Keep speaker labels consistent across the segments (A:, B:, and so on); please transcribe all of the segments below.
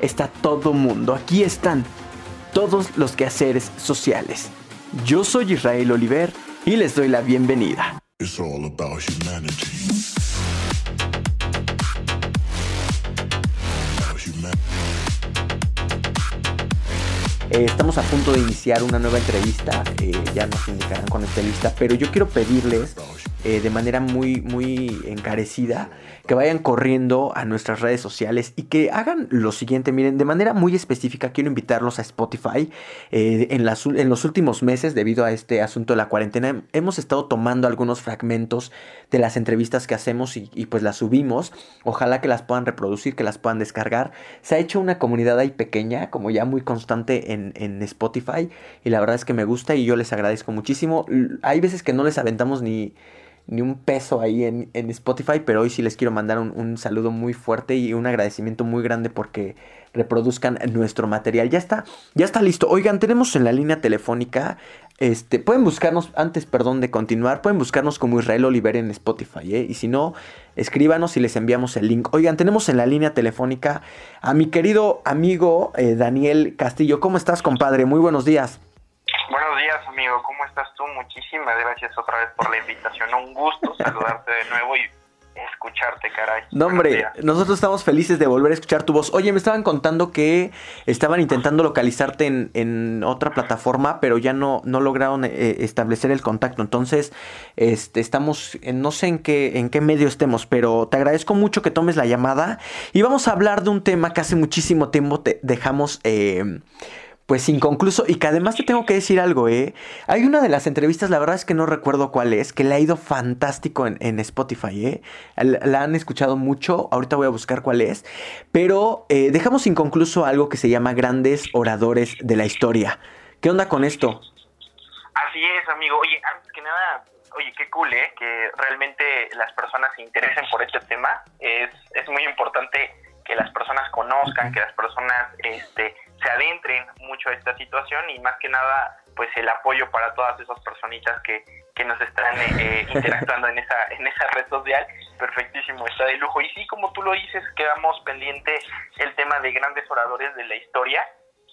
A: está todo mundo. Aquí están todos los quehaceres sociales. Yo soy Israel Oliver y les doy la bienvenida. Eh, estamos a punto de iniciar una nueva entrevista, eh, ya nos indicarán con esta lista, pero yo quiero pedirles eh, de manera muy, muy encarecida que vayan corriendo a nuestras redes sociales y que hagan lo siguiente. Miren, de manera muy específica quiero invitarlos a Spotify. en, en los últimos meses, debido a este asunto de la cuarentena, hemos estado tomando algunos fragmentos de las entrevistas que hacemos y, pues las subimos. Ojalá que las puedan reproducir, que las puedan descargar. Se ha hecho una comunidad ahí pequeña, como ya muy constante en Spotify y la verdad es que me gusta y yo les agradezco muchísimo. Hay veces que no les aventamos ni ni un peso ahí en, Spotify, pero hoy sí les quiero mandar un, saludo muy fuerte y un agradecimiento muy grande porque reproduzcan nuestro material. Ya está, ya está listo. Oigan, tenemos en la línea telefónica, este, pueden buscarnos, antes, perdón, de continuar, pueden buscarnos como Israel Oliver en Spotify, ¿eh? Y si no, escríbanos y les enviamos el link. Oigan, tenemos en la línea telefónica a mi querido amigo eh, Daniel Castillo. ¿Cómo estás, compadre? Muy buenos días.
B: Buenos días, amigo. ¿Cómo estás tú? Muchísimas gracias otra vez por la invitación. Un gusto saludarte de nuevo y escucharte, caray.
A: No, hombre, nosotros estamos felices de volver a escuchar tu voz. Oye, me estaban contando que estaban intentando localizarte en, otra plataforma, pero ya no, no lograron eh, establecer el contacto. Entonces, este, estamos, no sé en qué, en qué medio estemos, pero te agradezco mucho que tomes la llamada y vamos a hablar de un tema que hace muchísimo tiempo te dejamos... Eh, pues inconcluso y que además te tengo que decir algo, ¿eh? Hay una de las entrevistas, la verdad es que no recuerdo cuál es, que le ha ido fantástico en, Spotify, ¿eh? La, han escuchado mucho, ahorita voy a buscar cuál es, pero eh, dejamos inconcluso algo que se llama Grandes Oradores de la Historia. ¿Qué onda con esto?
B: Así es, amigo. Oye, antes que nada, oye, qué cool, ¿eh? Que realmente las personas se interesen por este tema. Es, es muy importante que las personas conozcan, que las personas este, se adentren mucho a esta situación y más que nada pues el apoyo para todas esas personitas que, que nos están eh, eh, interactuando en esa en esa red social. Perfectísimo está de lujo. Y sí como tú lo dices quedamos pendiente el tema de grandes oradores de la historia.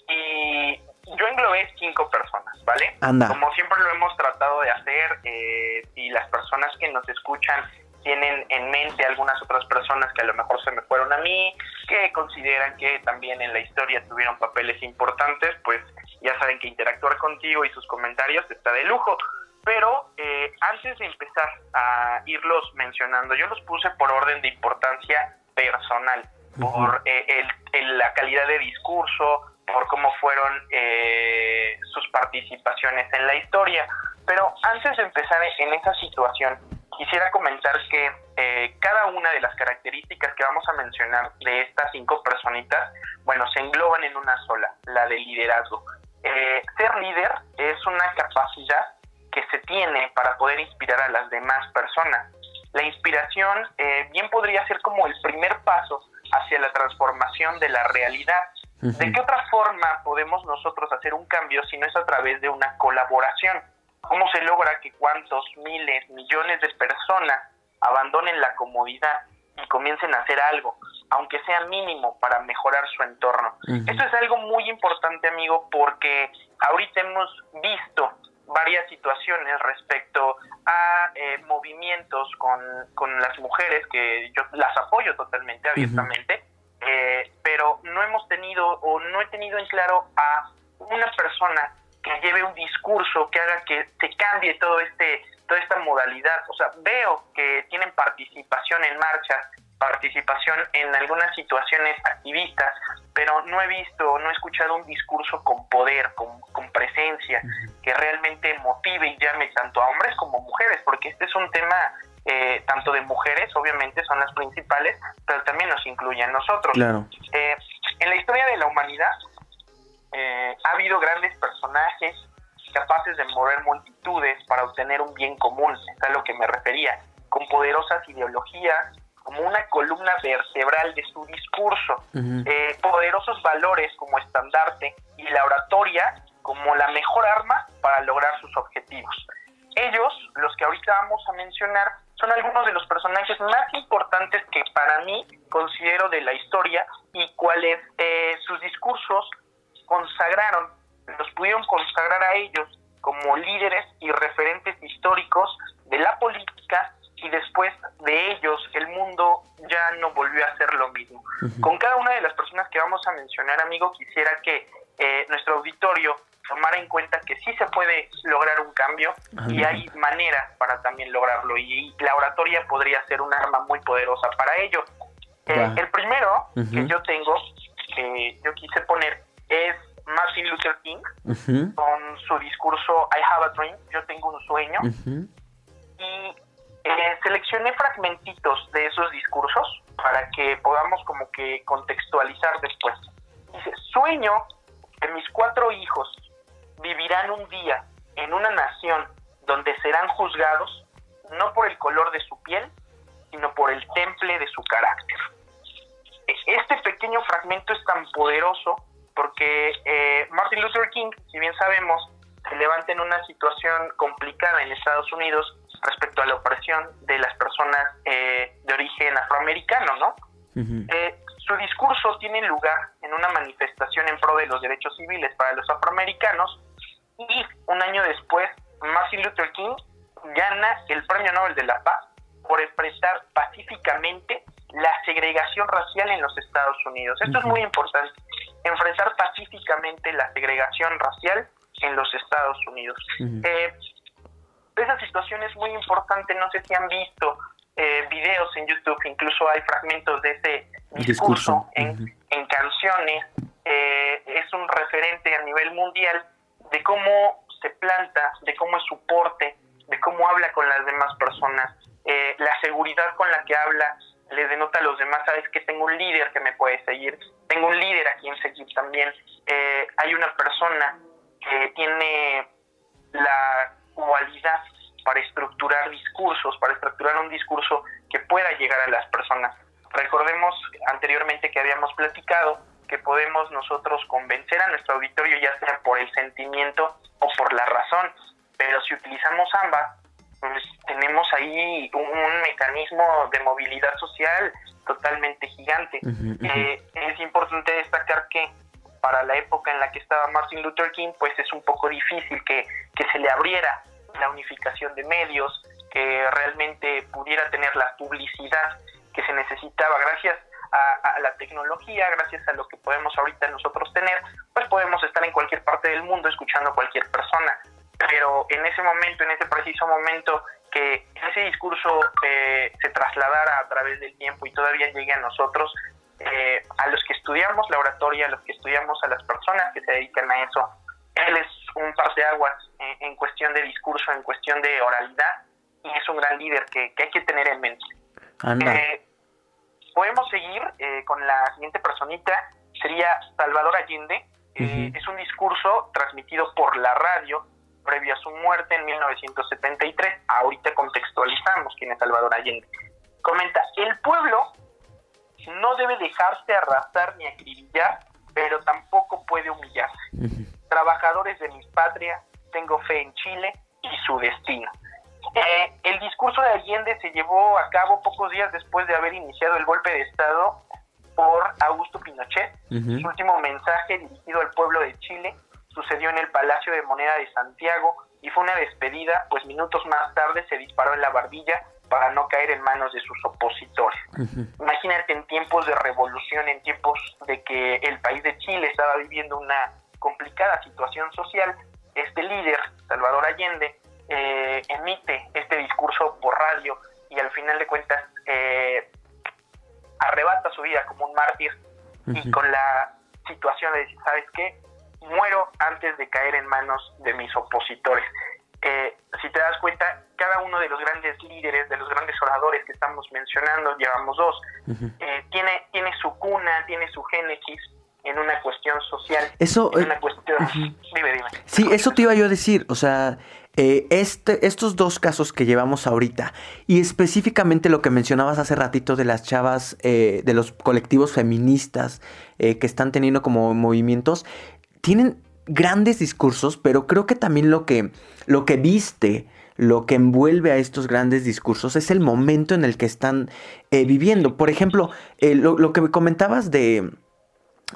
B: Y yo englobé cinco personas vale como siempre lo hemos tratado de hacer eh, y las personas que nos escuchan tienen en mente algunas otras personas que a lo mejor se me fueron a mí, que consideran que también en la historia tuvieron papeles importantes, pues ya saben que interactuar contigo y sus comentarios está de lujo. Pero eh, antes de empezar a irlos mencionando, yo los puse por orden de importancia personal, por eh, el, la calidad de discurso, por cómo fueron eh, sus participaciones en la historia. Pero antes de empezar en esa situación, quisiera comentar que eh, cada una de las características que vamos a mencionar de estas cinco personitas, bueno, se engloban en una sola, la de liderazgo. Eh, ser líder es una capacidad que se tiene para poder inspirar a las demás personas. La inspiración eh, bien podría ser como el primer paso hacia la transformación de la realidad. ¿De qué otra forma podemos nosotros hacer un cambio si no es a través de una colaboración? ¿Cómo se logra que cuantos miles, millones de personas abandonen la comodidad y comiencen a hacer algo, aunque sea mínimo, para mejorar su entorno? Esto es algo muy importante, amigo, porque ahorita hemos visto varias situaciones respecto a eh, movimientos con, con, las mujeres, que yo las apoyo totalmente, abiertamente, eh, pero no hemos tenido o no he tenido en claro a una persona que lleve un discurso que haga que se cambie todo este toda esta modalidad. O sea, veo que tienen participación en marchas, participación en algunas situaciones activistas, pero no he visto, no he escuchado un discurso con poder, con, con presencia, que realmente motive y llame tanto a hombres como mujeres, porque este es un tema eh, tanto de mujeres, obviamente son las principales, pero también nos incluye a nosotros.
A: Claro.
B: Eh, en la historia de la humanidad eh, ha habido grandes personajes capaces de mover multitudes para obtener un bien común, es a lo que me refería, con poderosas ideologías, como una columna vertebral de su discurso, eh, poderosos valores como estandarte y la oratoria como la mejor arma para lograr sus objetivos. Ellos, los que ahorita vamos a mencionar, son algunos de los personajes más importantes que para mí considero de la historia y cuales eh, sus discursos consagraron, los pudieron consagrar a ellos como líderes y referentes históricos de la política y después de ellos el mundo ya no volvió a ser lo mismo. Con cada una de las personas que vamos a mencionar, amigo, quisiera que eh, nuestro auditorio tomara en cuenta que sí se puede lograr un cambio y hay maneras para también lograrlo y, la oratoria podría ser un arma muy poderosa para ello. Eh, el primero que yo tengo, que yo quise poner, es Martin Luther King con su discurso I have a dream, yo tengo un sueño. Y eh, seleccioné fragmentitos de esos discursos para que podamos como que contextualizar después. Dice, sueño que mis cuatro hijos vivirán un día en una nación donde serán juzgados no por el color de su piel, sino por el temple de su carácter. E, este pequeño fragmento es tan poderoso porque eh, Martin Luther King, si bien sabemos, se levanta en una situación complicada en Estados Unidos respecto a la opresión de las personas eh, de origen afroamericano, ¿no? Eh, su discurso tiene lugar en una manifestación en pro de los derechos civiles para los afroamericanos y un año después Martin Luther King gana el Premio Nobel de la Paz por expresar pacíficamente la segregación racial en los Estados Unidos. Esto es muy importante, enfrentar pacíficamente la segregación racial en los Estados Unidos. Eh, esa situación es muy importante, no sé si han visto eh, videos en YouTube, incluso hay fragmentos de ese discurso, En, canciones, eh, es un referente a nivel mundial de cómo se planta, de cómo es su porte, de cómo habla con las demás personas, eh, la seguridad con la que habla le denota a los demás, sabes que tengo un líder que me puede seguir, tengo un líder a quien seguir también, hay una persona que tiene la cualidad para estructurar discursos, para estructurar un discurso que pueda llegar a las personas. Recordemos anteriormente que habíamos platicado que podemos nosotros convencer a nuestro auditorio ya sea por el sentimiento o por la razón, pero si utilizamos ambas, pues tenemos ahí un, mecanismo de movilidad social totalmente gigante. Eh, es importante destacar que para la época en la que estaba Martin Luther King, pues es un poco difícil que, que se le abriera la unificación de medios, que realmente pudiera tener la publicidad que se necesitaba gracias a, la tecnología, gracias a lo que podemos ahorita nosotros tener, pues podemos estar en cualquier parte del mundo escuchando a cualquier persona. Pero en ese momento, en ese preciso momento, que ese discurso eh, se trasladara a través del tiempo y todavía llegue a nosotros, eh, a los que estudiamos la oratoria, a los que estudiamos a las personas que se dedican a eso, él es un parteaguas en, en cuestión de discurso, en cuestión de oralidad, y es un gran líder que, hay que tener en mente. Eh, podemos seguir eh, con la siguiente personita, sería Salvador Allende. Eh, es un discurso transmitido por la radio previo a su muerte en 1973. Ahorita contextualizamos quién es Salvador Allende. Comenta, el pueblo no debe dejarse arrastrar ni acribillar, pero tampoco puede humillarse trabajadores de mi patria, tengo fe en Chile y su destino. Eh, el discurso de Allende se llevó a cabo pocos días después de haber iniciado el golpe de Estado por Augusto Pinochet. Su último mensaje dirigido al pueblo de Chile sucedió en el Palacio de Moneda de Santiago y fue una despedida, pues minutos más tarde se disparó en la barbilla para no caer en manos de sus opositores. Imagínate en tiempos de revolución, en tiempos de que el país de Chile estaba viviendo una complicada situación social, este líder, Salvador Allende, eh, emite este discurso por radio y al final de cuentas eh, arrebata su vida como un mártir y con la situación de decir, ¿sabes qué? Muero antes de caer en manos de mis opositores. Eh, si te das cuenta, cada uno de los grandes líderes, de los grandes oradores que estamos mencionando, llevamos dos, tiene, tiene su cuna, tiene su génesis en una cuestión social.
A: Eso,
B: en
A: eh,
B: una cuestión... Dime, dime.
A: Sí, eso te iba yo a decir, o sea, eh, este, estos dos casos que llevamos ahorita y específicamente lo que mencionabas hace ratito de las chavas, eh, de los colectivos feministas eh, que están teniendo como movimientos, tienen grandes discursos, pero creo que también lo que, lo que viste, lo que envuelve a estos grandes discursos es el momento en el que están viviendo. Por ejemplo, lo, lo que me comentabas de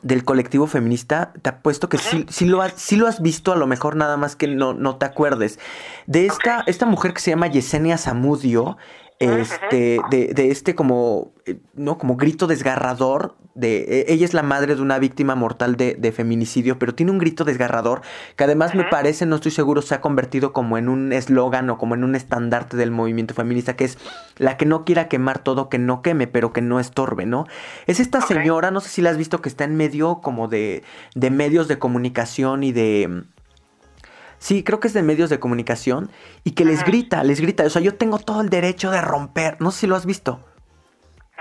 A: del colectivo feminista, te apuesto que sí, sí, lo has, sí lo has visto, a lo mejor nada más que no, no te acuerdes. De esta, esta mujer que se llama Yesenia Zamudio, este, de, de, este como, eh, ¿no? Como grito desgarrador. De, e, ella es la madre de una víctima mortal de, de feminicidio, pero tiene un grito desgarrador que además me parece, no estoy seguro, se ha convertido como en un eslogan o como en un estandarte del movimiento feminista, que es la que no quiera quemar todo, que no queme, pero que no estorbe, ¿no? Es esta señora, no sé si la has visto, que está en medio como de, de medios de comunicación y de Sí, creo que es de medios de comunicación y que les grita, les grita. O sea, yo tengo todo el derecho de romper. No sé si lo has visto.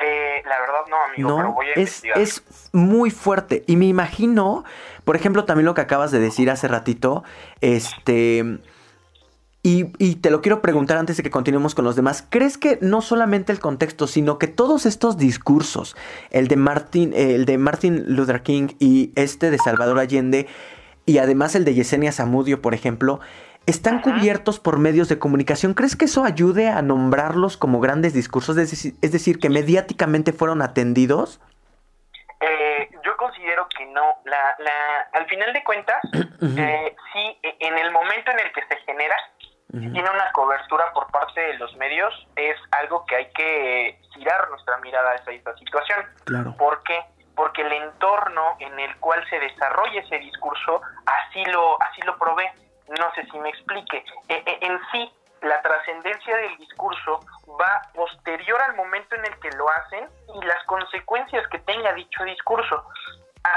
B: Eh, la verdad no, amigo, pero voy a
A: es, es muy fuerte. Y me imagino, por ejemplo, también lo que acabas de decir hace ratito, este... Y, y, te lo quiero preguntar antes de que continuemos con los demás. ¿Crees que no solamente el contexto, sino que todos estos discursos, el de Martin, el de Martin Luther King y este de Salvador Allende, y además el de Yesenia Zamudio, por ejemplo, están cubiertos por medios de comunicación. ¿Crees que eso ayude a nombrarlos como grandes discursos? Es decir, que mediáticamente fueron atendidos.
B: Eh, yo considero que no. La, la, al final de cuentas, eh, sí, e, en el momento en el que se genera, tiene una cobertura por parte de los medios, es algo que hay que girar nuestra mirada a esa, situación.
A: Claro.
B: ¿Por qué? Porque el entorno en el cual se desarrolla ese discurso así lo, así lo provee. No sé si me explique. E, e, en sí, la trascendencia del discurso va posterior al momento en el que lo hacen y las consecuencias que tenga dicho discurso.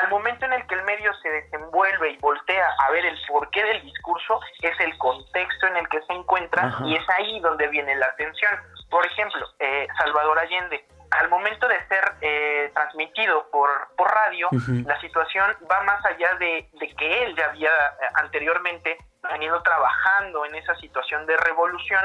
B: Al momento en el que el medio se desenvuelve y voltea a ver el porqué del discurso, es el contexto en el que se encuentra y es ahí donde viene la atención. Por ejemplo, eh, Salvador Allende, al momento de ser eh, transmitido por, por radio, la situación va más allá de, que él ya había eh, anteriormente venido trabajando en esa situación de revolución.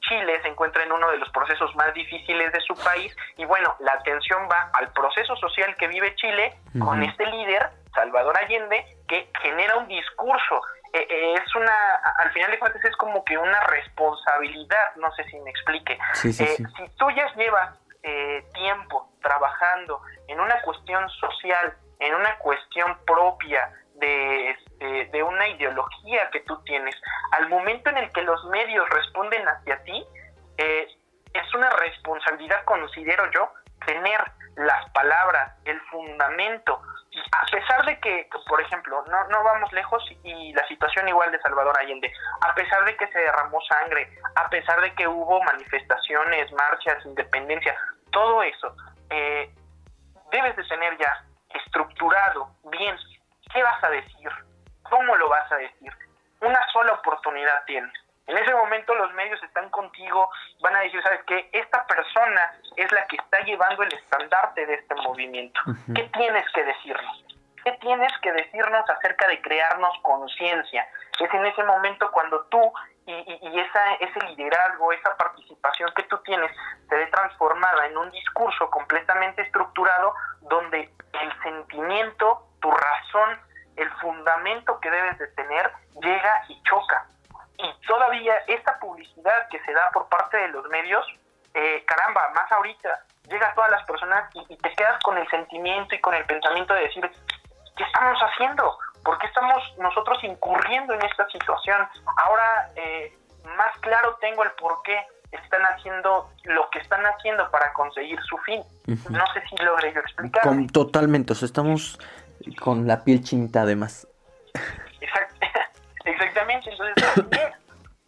B: Chile se encuentra en uno de los procesos más difíciles de su país y bueno, la atención va al proceso social que vive Chile con este líder, Salvador Allende, que genera un discurso eh, es una, al final de cuentas es como que una responsabilidad, no sé si me explique. Si tú ya llevas eh, tiempo trabajando en una cuestión social, en una cuestión propia de, este, de una ideología que tú tienes, al momento en el que los medios responden hacia ti, eh, es una responsabilidad, considero yo, tener las palabras, el fundamento, a pesar de que, por ejemplo, no, no vamos lejos y la situación igual de Salvador Allende, a pesar de que se derramó sangre, a pesar de que hubo manifestaciones, marchas, independencia, todo eso, eh, debes de tener ya estructurado bien qué vas a decir, cómo lo vas a decir. Una sola oportunidad tienes. En ese momento los medios están contigo, van a decir, ¿sabes qué? Esta persona es la que está llevando el estandarte de este movimiento. ¿Qué tienes que decirnos? ¿Qué tienes que decirnos acerca de crearnos conciencia? Es en ese momento cuando tú y, y, esa, ese liderazgo, esa participación que tú tienes se ve transformada en un discurso completamente estructurado donde el sentimiento, tu razón, el fundamento que debes de tener llega y choca. Y todavía esta publicidad que se da por parte de los medios, eh, caramba, más ahorita, llega a todas las personas y, y te quedas con el sentimiento y con el pensamiento de decir, ¿qué estamos haciendo? ¿Por qué estamos nosotros incurriendo en esta situación? Ahora eh, más claro tengo el por qué están haciendo lo que están haciendo para conseguir su fin. No sé si logré yo explicar.
A: totalmente, o sea, estamos con la piel chinita además.
B: Exactamente, entonces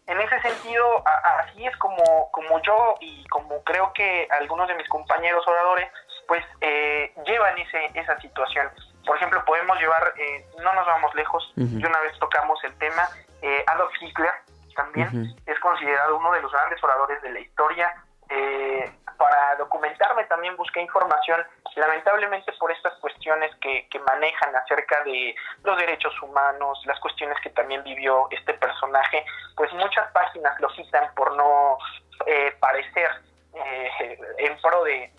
B: en ese sentido, así es como, como yo y como creo que algunos de mis compañeros oradores, pues eh, llevan ese, esa situación. Por ejemplo, podemos llevar, eh, no nos vamos lejos, y una vez tocamos el tema, eh, Adolf Hitler también es considerado uno de los grandes oradores de la historia. Eh, para documentarme también busqué información, lamentablemente por estas cuestiones que que, manejan acerca de los derechos humanos, las cuestiones que también vivió este personaje, pues muchas páginas lo quitan por no eh, parecer eh, en pro de,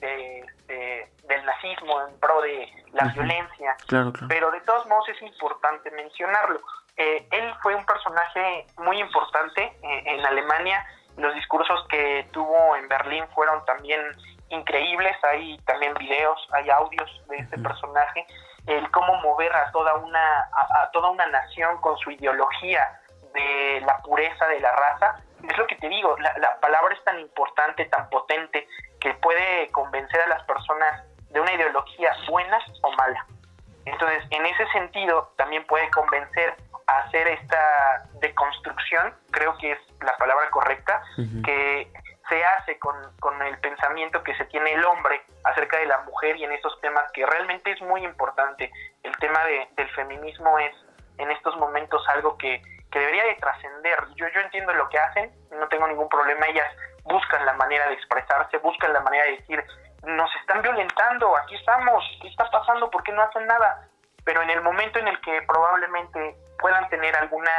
B: del nazismo, en pro de la violencia, pero de todos modos es importante mencionarlo. Eh, él fue un personaje muy importante en Alemania, los discursos que tuvo en Berlín fueron también increíbles, hay también videos, hay audios de este personaje, el cómo mover a toda una a, toda una nación con su ideología de la pureza de la raza, es lo que te digo, la, la palabra es tan importante, tan potente, que puede convencer a las personas de una ideología buena o mala. Entonces, en ese sentido, también puede convencer a hacer esta creo que es la palabra correcta, que se hace con, con, el pensamiento que se tiene el hombre acerca de la mujer y en estos temas que realmente es muy importante. El tema de, del feminismo es en estos momentos algo que, que debería de trascender. Yo, yo entiendo lo que hacen, no tengo ningún problema, ellas buscan la manera de expresarse, buscan la manera de decir, nos están violentando, aquí estamos, ¿qué está pasando? ¿Por qué no hacen nada? Pero en el momento en el que probablemente puedan tener alguna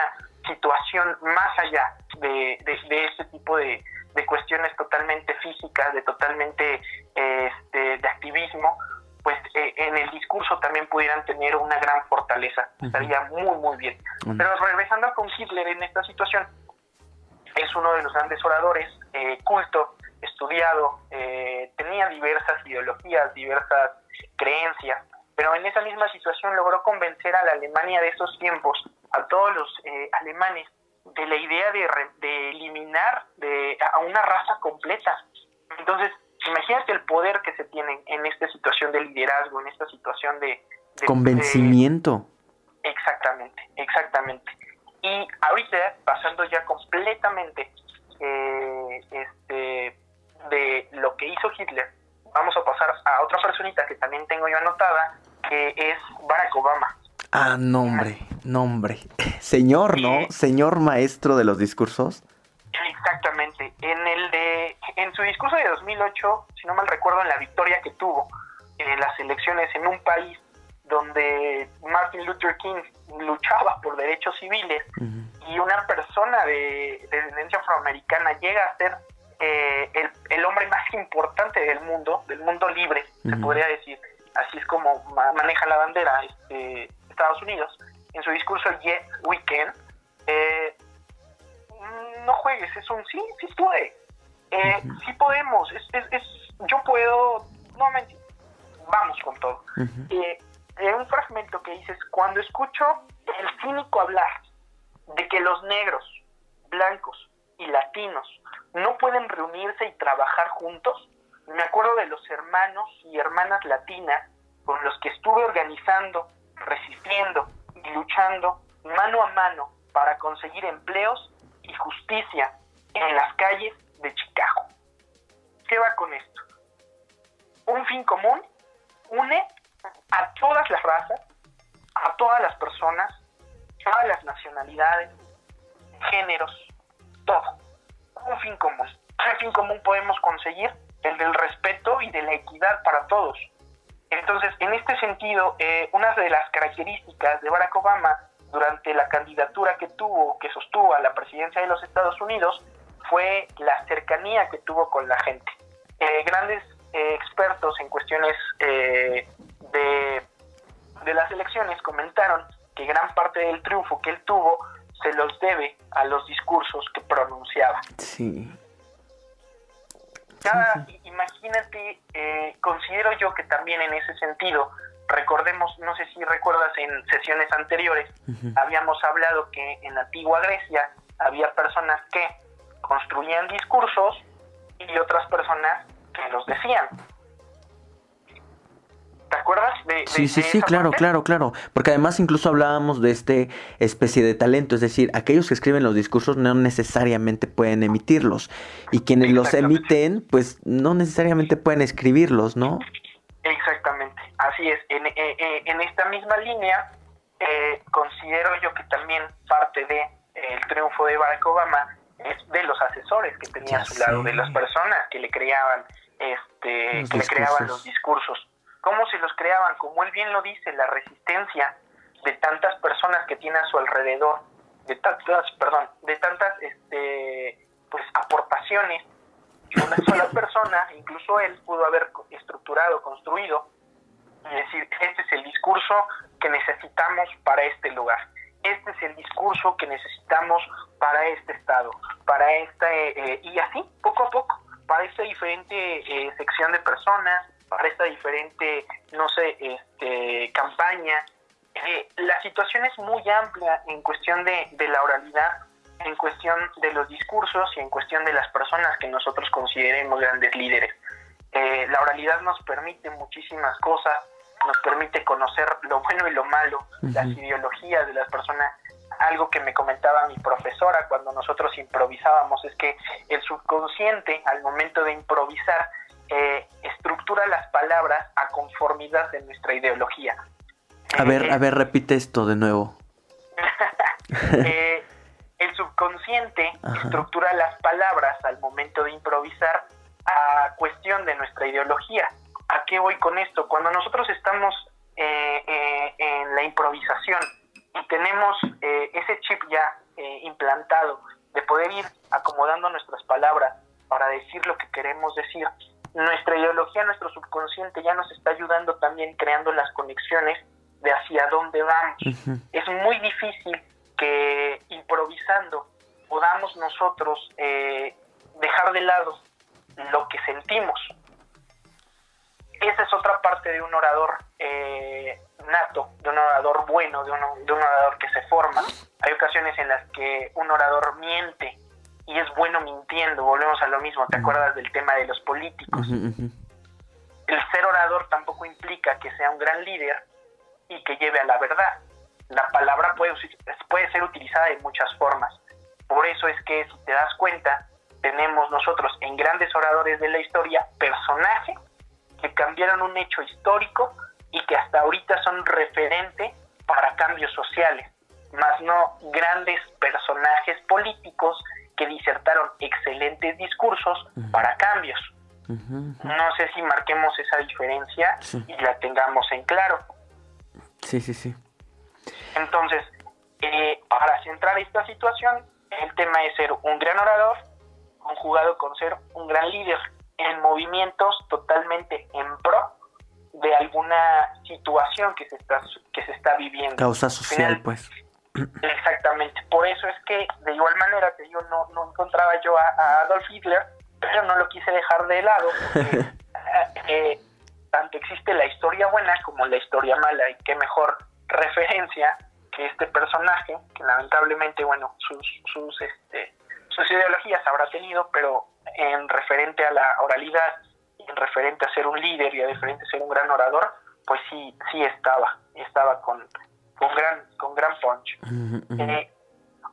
B: situación más allá de, de, de este tipo de, de cuestiones totalmente físicas, de totalmente este, de activismo, pues eh, en el discurso también pudieran tener una gran fortaleza. Estaría muy, muy bien. Pero regresando con Hitler en esta situación, es uno de los grandes oradores, eh, culto, estudiado, eh, tenía diversas ideologías, diversas creencias, pero en esa misma situación logró convencer a la Alemania de esos tiempos, a todos los alemanes, de la idea de, de eliminar de, a una raza completa. Entonces, imagínate el poder que se tiene en esta situación de liderazgo, en esta situación de...
A: Convencimiento.
B: exactamente, exactamente. Y ahorita, pasando ya completamente eh, este, de lo que hizo Hitler, vamos a pasar a otra personita que también tengo yo anotada, que es Barack Obama.
A: Ah, nombre, nombre. Señor, ¿no? Señor maestro de los discursos.
B: Exactamente. En el de, en su discurso de 2008, si no mal recuerdo, en la victoria que tuvo en las elecciones en un país donde Martin Luther King luchaba por derechos civiles y una persona de, descendencia afroamericana llega a ser eh, el, hombre más importante del mundo, del mundo libre, se podría decir. Así es como maneja la bandera este, Estados Unidos. En su discurso el Yes Weekend, eh, no juegues, es un sí, sí puede. Eh, Sí podemos, es, es, yo puedo, no mentir, vamos con todo. eh, un fragmento que dices, cuando escucho el cínico hablar de que los negros, blancos y latinos no pueden reunirse y trabajar juntos, me acuerdo de los hermanos y hermanas latinas con los que estuve organizando, resistiendo y luchando mano a mano para conseguir empleos y justicia en las calles de Chicago. ¿Qué va con esto? Un fin común une a todas las razas, a todas las personas, a las nacionalidades, géneros, todo. Un fin común. ¿Qué fin común podemos conseguir? El del respeto y de la equidad para todos. Entonces, en este sentido, eh, una de las características de Barack Obama durante la candidatura que tuvo, que sostuvo a la presidencia de los Estados Unidos, fue la cercanía que tuvo con la gente. Eh, grandes eh, expertos en cuestiones eh, de, de las elecciones comentaron que gran parte del triunfo que él tuvo se los debe a los discursos que pronunciaba.
A: Sí.
B: Cada, imagínate, considero yo que también en ese sentido Recordemos, no sé si recuerdas en sesiones anteriores, habíamos hablado que en la antigua Grecia había personas que construían discursos y otras personas que los decían. ¿Te acuerdas de,
A: Sí, sí, sí, claro, claro, claro. Porque además incluso hablábamos de este especie de talento, es decir, aquellos que escriben los discursos no necesariamente pueden emitirlos y quienes los emiten, pues no necesariamente pueden escribirlos, ¿no?
B: Exactamente, así es. En, eh, eh, en esta misma línea, eh, considero yo que también parte de el triunfo de Barack Obama es de los asesores que tenía a su lado, de las personas que le creaban, este, que le creaban los discursos. Cómo se los creaban, como él bien lo dice, la resistencia de tantas personas que tiene a su alrededor, de tantas, perdón, de tantas este, pues aportaciones una sola persona, incluso él pudo haber estructurado, construido y decir, este es el discurso que necesitamos para este lugar, este es el discurso que necesitamos para este estado, para este, eh, y así, poco a poco, para esta diferente eh, sección de personas, para esta diferente, no sé, este, campaña. Eh, la situación es muy amplia en cuestión de, de la oralidad, en cuestión de los discursos y en cuestión de las personas que nosotros consideremos grandes líderes. Eh, la oralidad nos permite muchísimas cosas, nos permite conocer lo bueno y lo malo, las ideologías de las personas. Algo que me comentaba mi profesora cuando nosotros improvisábamos es que el subconsciente al momento de improvisar eh, estructura las palabras a conformidad de nuestra ideología.
A: A ver, eh, a ver, repite esto de nuevo.
B: eh, el subconsciente estructura las palabras al momento de improvisar a cuestión de nuestra ideología. ¿A qué voy con esto? Cuando nosotros estamos eh, eh, en la improvisación y tenemos eh, ese chip ya implantado de poder ir acomodando nuestras palabras para decir lo que queremos decir, nuestra ideología, nuestro subconsciente ya nos está ayudando también creando las conexiones de hacia dónde vamos. Es muy difícil que improvisando podamos nosotros eh, dejar de lado lo que sentimos. Esa es otra parte de un orador eh, nato, de un orador bueno, de, de un orador que se forma. Hay ocasiones en las que un orador miente y es bueno mintiendo, volvemos a lo mismo, ¿te acuerdas del tema de los políticos? El ser orador tampoco implica que sea un gran líder y que lleve a la verdad la palabra puede, puede ser utilizada de muchas formas. Por eso es que, si te das cuenta, tenemos nosotros en grandes oradores de la historia personajes que cambiaron un hecho histórico y que hasta ahorita son referente para cambios sociales, más no grandes personajes políticos que disertaron excelentes discursos para cambios. No sé si marquemos esa diferencia y la tengamos en claro.
A: Sí, sí, sí.
B: Entonces, eh, para centrar esta situación, el tema es ser un gran orador conjugado con ser un gran líder en movimientos totalmente en pro de alguna situación que se está que se está viviendo.
A: Causa social, pues.
B: Exactamente. Por eso es que de igual manera que yo no, no encontraba yo a, Adolf Hitler, pero no lo quise dejar de lado. Eh, tanto existe la historia buena como la historia mala y qué mejor referencia que este personaje, que lamentablemente, bueno, sus, sus, este, sus ideologías habrá tenido, pero en referente a la oralidad, en referente a ser un líder y a referente a ser un gran orador, pues sí, sí estaba, estaba con, con gran, con gran punch. Eh,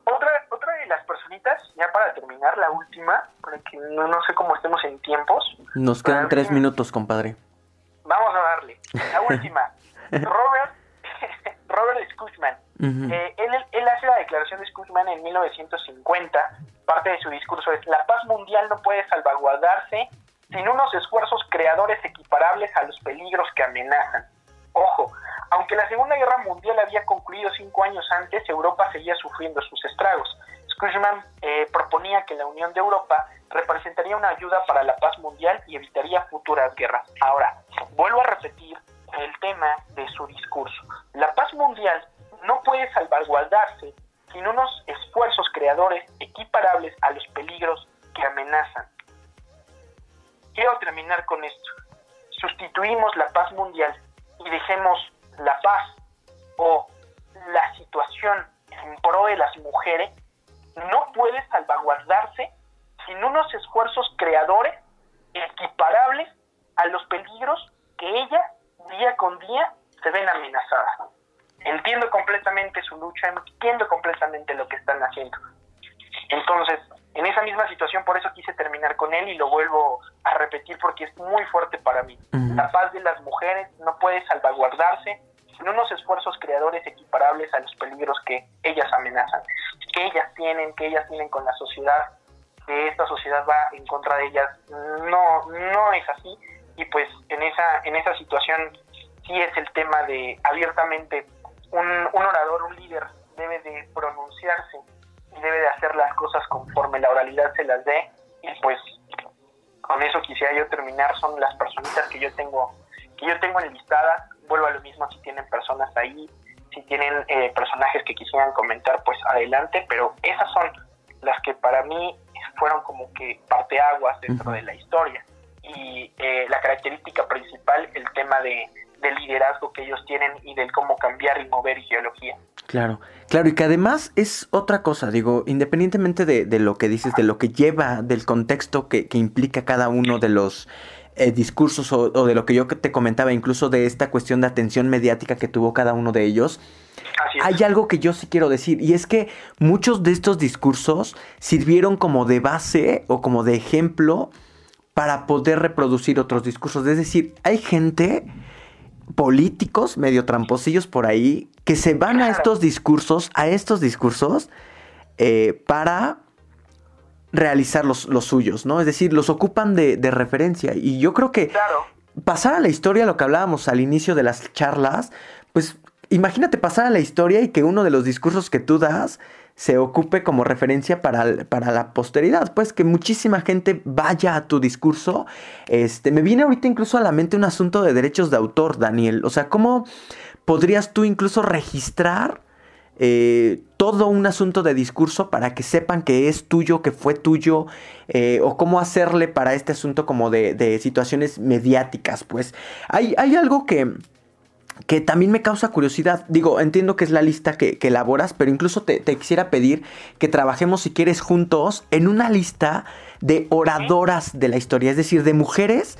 B: otra, otra de las personitas, ya para terminar, la última, porque no, no sé cómo estemos en tiempos.
A: Nos quedan tres minutos, compadre.
B: Vamos a darle. La última, Robert Robert Schuchman. Eh, él, hace la declaración de Schuchman en 1950. Parte de su discurso es, la paz mundial no puede salvaguardarse sin unos esfuerzos creadores equiparables a los peligros que amenazan. Ojo, aunque la Segunda Guerra Mundial había concluido cinco años antes, Europa seguía sufriendo sus estragos. Schuchman eh, proponía que la Unión de Europa representaría una ayuda para la paz mundial y evitaría futuras guerras. Ahora, vuelvo a repetir el tema de su discurso. La paz mundial no puede salvaguardarse sin unos esfuerzos creadores equiparables a los peligros que amenazan. Quiero terminar con esto. Sustituimos la paz mundial y dejemos la paz o la situación en pro de las mujeres no puede salvaguardarse sin unos esfuerzos creadores equiparables a los peligros que ella día con día se ven amenazadas. Entiendo completamente su lucha, entiendo completamente lo que están haciendo. Entonces, en esa misma situación, por eso quise terminar con él y lo vuelvo a repetir porque es muy fuerte para mí. La paz de las mujeres no puede salvaguardarse sin unos esfuerzos creadores equiparables a los peligros que ellas amenazan, que ellas tienen, que ellas tienen con la sociedad, que esta sociedad va en contra de ellas. No, no es así y pues en esa, en esa situación sí es el tema de abiertamente un, un orador, un líder debe de pronunciarse debe de hacer las cosas conforme la oralidad se las dé. Y pues con eso quisiera yo terminar. Son las personitas que yo tengo que yo tengo enlistadas. Vuelvo a lo mismo si tienen personas ahí si tienen eh, personajes que quisieran comentar pues adelante. Pero esas son las que para mí fueron como que parteaguas dentro de la historia. Y eh, la característica principal el tema de del liderazgo que ellos tienen y del cómo cambiar y mover ideología.
A: Claro, claro, y que además es otra cosa, digo, independientemente de, lo que dices, de lo que lleva, del contexto que, implica cada uno de los eh, discursos o, de lo que yo te comentaba, incluso de esta cuestión de atención mediática que tuvo cada uno de ellos, hay algo que yo sí quiero decir, y es que muchos de estos discursos sirvieron como de base o como de ejemplo para poder reproducir otros discursos. Es decir, hay gente políticos medio tramposillos por ahí que se van a estos discursos, a estos discursos, eh, para realizar los, suyos, ¿no? Es decir, los ocupan de, referencia. Y yo creo que pasar a la historia, lo que hablábamos al inicio de las charlas, pues imagínate pasar a la historia y que uno de los discursos que tú das se ocupe como referencia para, para, la posteridad, pues que muchísima gente vaya a tu discurso. Este, me viene ahorita incluso a la mente un asunto de derechos de autor, Daniel. O sea, ¿cómo podrías tú incluso registrar eh, todo un asunto de discurso para que sepan que es tuyo, que fue tuyo, eh, o cómo hacerle para este asunto como de, de situaciones mediáticas? Pues hay, hay algo que que también me causa curiosidad. Digo, entiendo que es la lista que, elaboras, pero incluso te, quisiera pedir que trabajemos, si quieres, juntos en una lista de oradoras de la historia, es decir, de mujeres,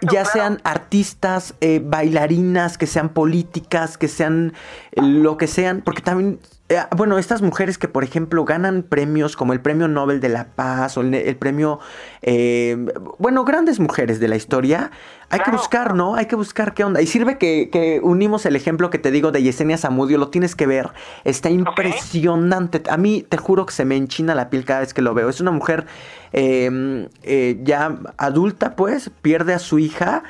A: ya sean artistas, eh, bailarinas, que sean políticas, que sean eh, lo que sean, porque también eh, bueno, estas mujeres que, por ejemplo, ganan premios como el Premio Nobel de la Paz o el, premio, eh, bueno, grandes mujeres de la historia, hay que buscar, ¿no? Hay que buscar qué onda. Y sirve que, unimos el ejemplo que te digo de Yesenia Zamudio, lo tienes que ver, está impresionante. A mí te juro que se me enchina la piel cada vez que lo veo. Es una mujer em, eh, ya adulta, pues, pierde a su hija.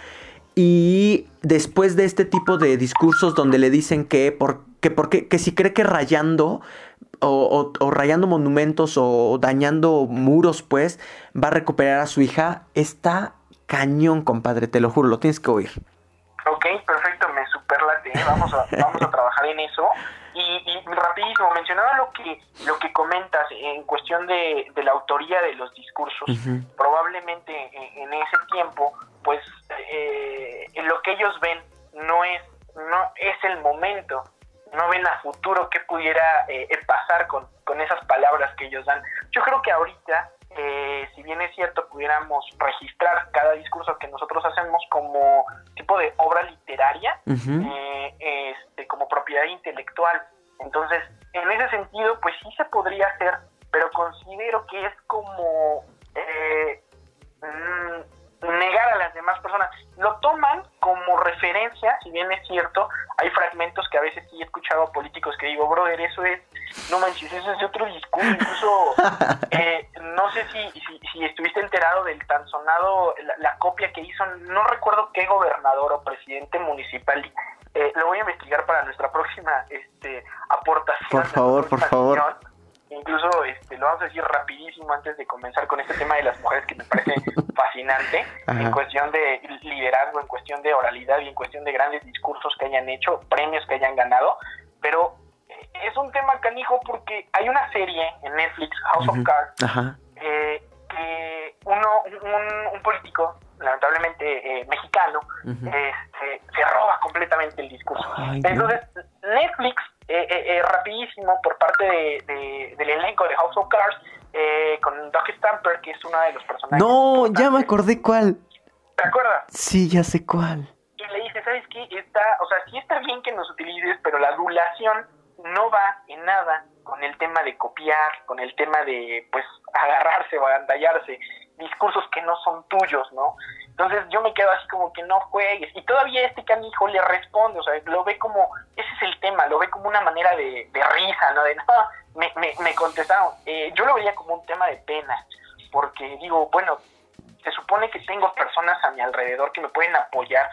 A: Y después de este tipo de discursos donde le dicen que por que, porque, que si cree que rayando o, rayando monumentos o dañando muros, pues, va a recuperar a su hija, está cañón, compadre, te lo juro, lo tienes que oír.
B: Ok, perfecto, me superlate, ¿eh? vamos a, vamos a trabajar en eso. Y, rapidísimo, mencionaba lo que, lo que comentas en cuestión de, la autoría de los discursos. Probablemente en, ese tiempo, pues, eh, lo que ellos ven no es, no es el momento no ven a futuro qué pudiera eh, eh, pasar con, esas palabras que ellos dan. Yo creo que ahorita, eh, si bien es cierto, pudiéramos registrar cada discurso que nosotros hacemos como tipo de obra literaria, este, como propiedad intelectual. Entonces, en ese sentido, pues sí se podría hacer, pero considero que es como... Mm, negar a las demás personas. Lo toman como referencia, si bien es cierto, hay fragmentos que a veces sí he escuchado a políticos que digo, brother, eso es, no manches, eso es otro discurso, incluso eh, no sé si, si, estuviste enterado del tan sonado, la, copia que hizo, no recuerdo qué gobernador o presidente municipal, eh, lo voy a investigar para nuestra próxima este, aportación.
A: Por favor, por favor
B: incluso este, lo vamos a decir rapidísimo antes de comenzar con este tema de las mujeres que me parece fascinante en cuestión de liderazgo, en cuestión de oralidad y en cuestión de grandes discursos que hayan hecho, premios que hayan ganado, pero eh, es un tema canijo porque hay una serie en Netflix, House of Cards, eh, que uno, un, político, lamentablemente eh, mexicano, este, se roba completamente el discurso. Entonces, Netflix eh, eh, eh, rapidísimo por parte de, del elenco de House of Cards con Doc Stamper, que es uno de los personajes.
A: No, ya me acordé cuál.
B: ¿Te acuerdas?
A: Sí, ya sé cuál.
B: Y le dice, ¿sabes qué? Está, o sea, sí está bien que nos utilices, pero la adulación no va en nada con el tema de copiar, con el tema de, pues, agarrarse o agandallarse, discursos que no son tuyos, ¿no? Entonces yo me quedo así como que no juegues. Y todavía este canijo le responde, o sea, lo ve como, ese es el tema, lo ve como una manera de, risa, ¿no? De no, me, me, me contestaron. Eh, yo lo veía como un tema de pena, porque digo, bueno, se supone que tengo personas a mi alrededor que me pueden apoyar.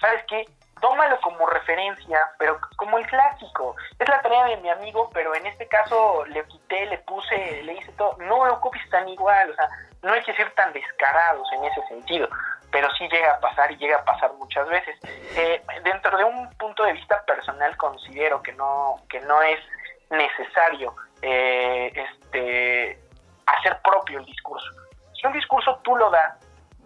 B: ¿Sabes qué? Tómalo como referencia, pero como el clásico. Es la tarea de mi amigo, pero en este caso le quité, le puse, le hice todo. No lo copies tan igual, o sea, no hay que ser tan descarados en ese sentido, pero sí llega a pasar y llega a pasar muchas veces. Eh, dentro de un punto de vista personal considero que no, que no es necesario eh, este, hacer propio el discurso. Si un discurso tú lo das,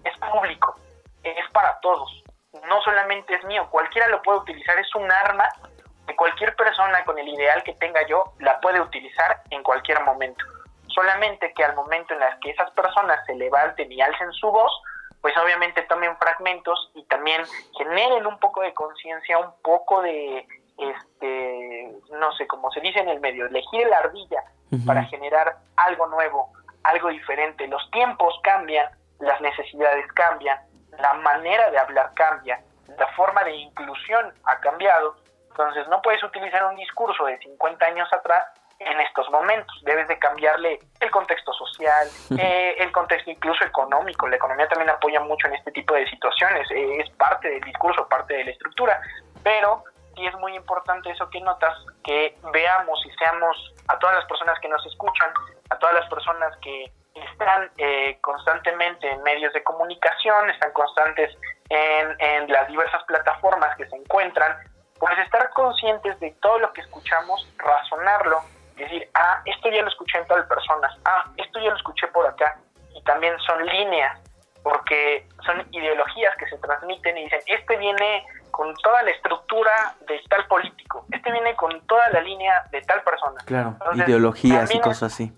B: es público, es para todos, no solamente es mío, cualquiera lo puede utilizar, es un arma que cualquier persona con el ideal que tenga yo la puede utilizar en cualquier momento. Solamente que al momento en el que esas personas se levanten y alcen su voz, pues obviamente tomen fragmentos y también generen un poco de conciencia, un poco de, este, no sé, como se dice en el medio, elegir la ardilla para generar algo nuevo, algo diferente. Los tiempos cambian, las necesidades cambian, la manera de hablar cambia, la forma de inclusión ha cambiado. Entonces no puedes utilizar un discurso de 50 años atrás en estos momentos. Debes de cambiarle el contexto social, eh, el contexto incluso económico. La economía también apoya mucho en este tipo de situaciones. Eh, es parte del discurso, parte de la estructura. Pero sí es muy importante eso que notas, que veamos y seamos a todas las personas que nos escuchan, a todas las personas que están eh, constantemente en medios de comunicación, están constantes en, en las diversas plataformas que se encuentran, pues estar conscientes de todo lo que escuchamos, razonarlo, decir, ah, esto ya lo escuché en tal personas, ah, esto ya lo escuché por acá, y también son líneas, porque son ideologías que se transmiten y dicen, este viene con toda la estructura de tal político, este viene con toda la línea de tal persona.
A: Claro, ideologías y cosas así.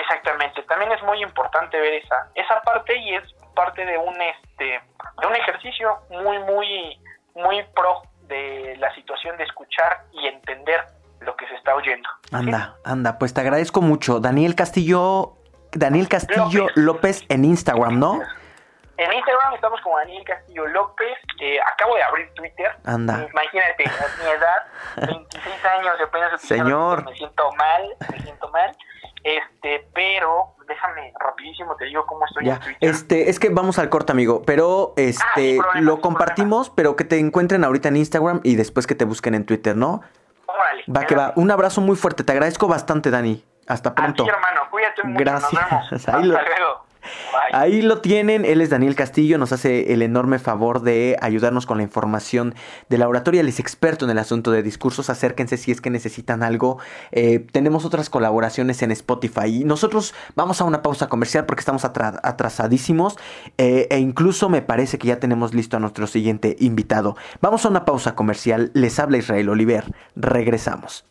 B: Exactamente, también es muy importante ver esa esa parte y es parte de un este de un ejercicio muy muy muy pro de la situación de escuchar y entender lo que se está oyendo.
A: Anda, anda, pues te agradezco mucho. Daniel Castillo, Daniel Castillo López, en Instagram, ¿no?
B: En Instagram estamos como Daniel Castillo López. Eh, acabo de abrir Twitter.
A: Anda.
B: Imagínate, a mi edad, 26 años, apenas
A: Señor.
B: Me siento mal, me siento mal. Este, pero déjame rapidísimo te digo cómo estoy
A: en Twitter. Este, es que vamos al corte, amigo, pero este
B: Ah,
A: lo compartimos, pero que te encuentren ahorita en Instagram y después que te busquen en Twitter, ¿no?
B: Órale,
A: Va que va. Un abrazo muy fuerte. Te agradezco bastante, Dani. Hasta
B: A
A: pronto.
B: ti, hermano, cuídate mucho.
A: Gracias.
B: Nos vemos. Hasta luego.
A: Ahí lo tienen, él es Daniel Castillo, nos hace el enorme favor de ayudarnos con la información de la oratoria, él es experto en el asunto de discursos, acérquense si es que necesitan algo. Eh, tenemos otras colaboraciones en Spotify y nosotros vamos a una pausa comercial porque estamos atra- atrasadísimos eh, e incluso me parece que ya tenemos listo a nuestro siguiente invitado. Vamos a una pausa comercial, les habla Israel Oliver, regresamos.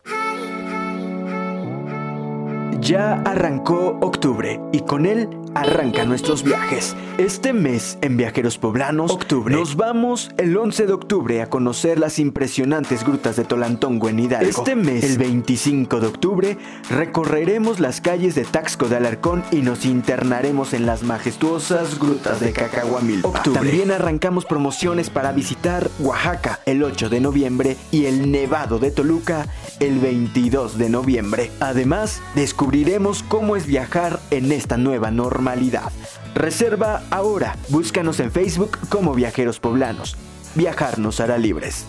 A: Ya arrancó octubre y con él arrancan nuestros viajes. Este mes en Viajeros Poblanos, octubre, nos vamos el 11 de octubre a conocer las impresionantes grutas de Tolantongo en Hidalgo. Este mes, el 25 de octubre, recorreremos las calles de Taxco de Alarcón y nos internaremos en las majestuosas grutas de Cacahuamilpa.
C: Octubre.
A: También arrancamos promociones para visitar Oaxaca el 8 de noviembre y el Nevado de Toluca el 22 de noviembre. Además, descubriremos cómo es viajar en esta nueva normalidad. Reserva ahora. Búscanos en Facebook como Viajeros Poblanos. Viajar nos hará libres.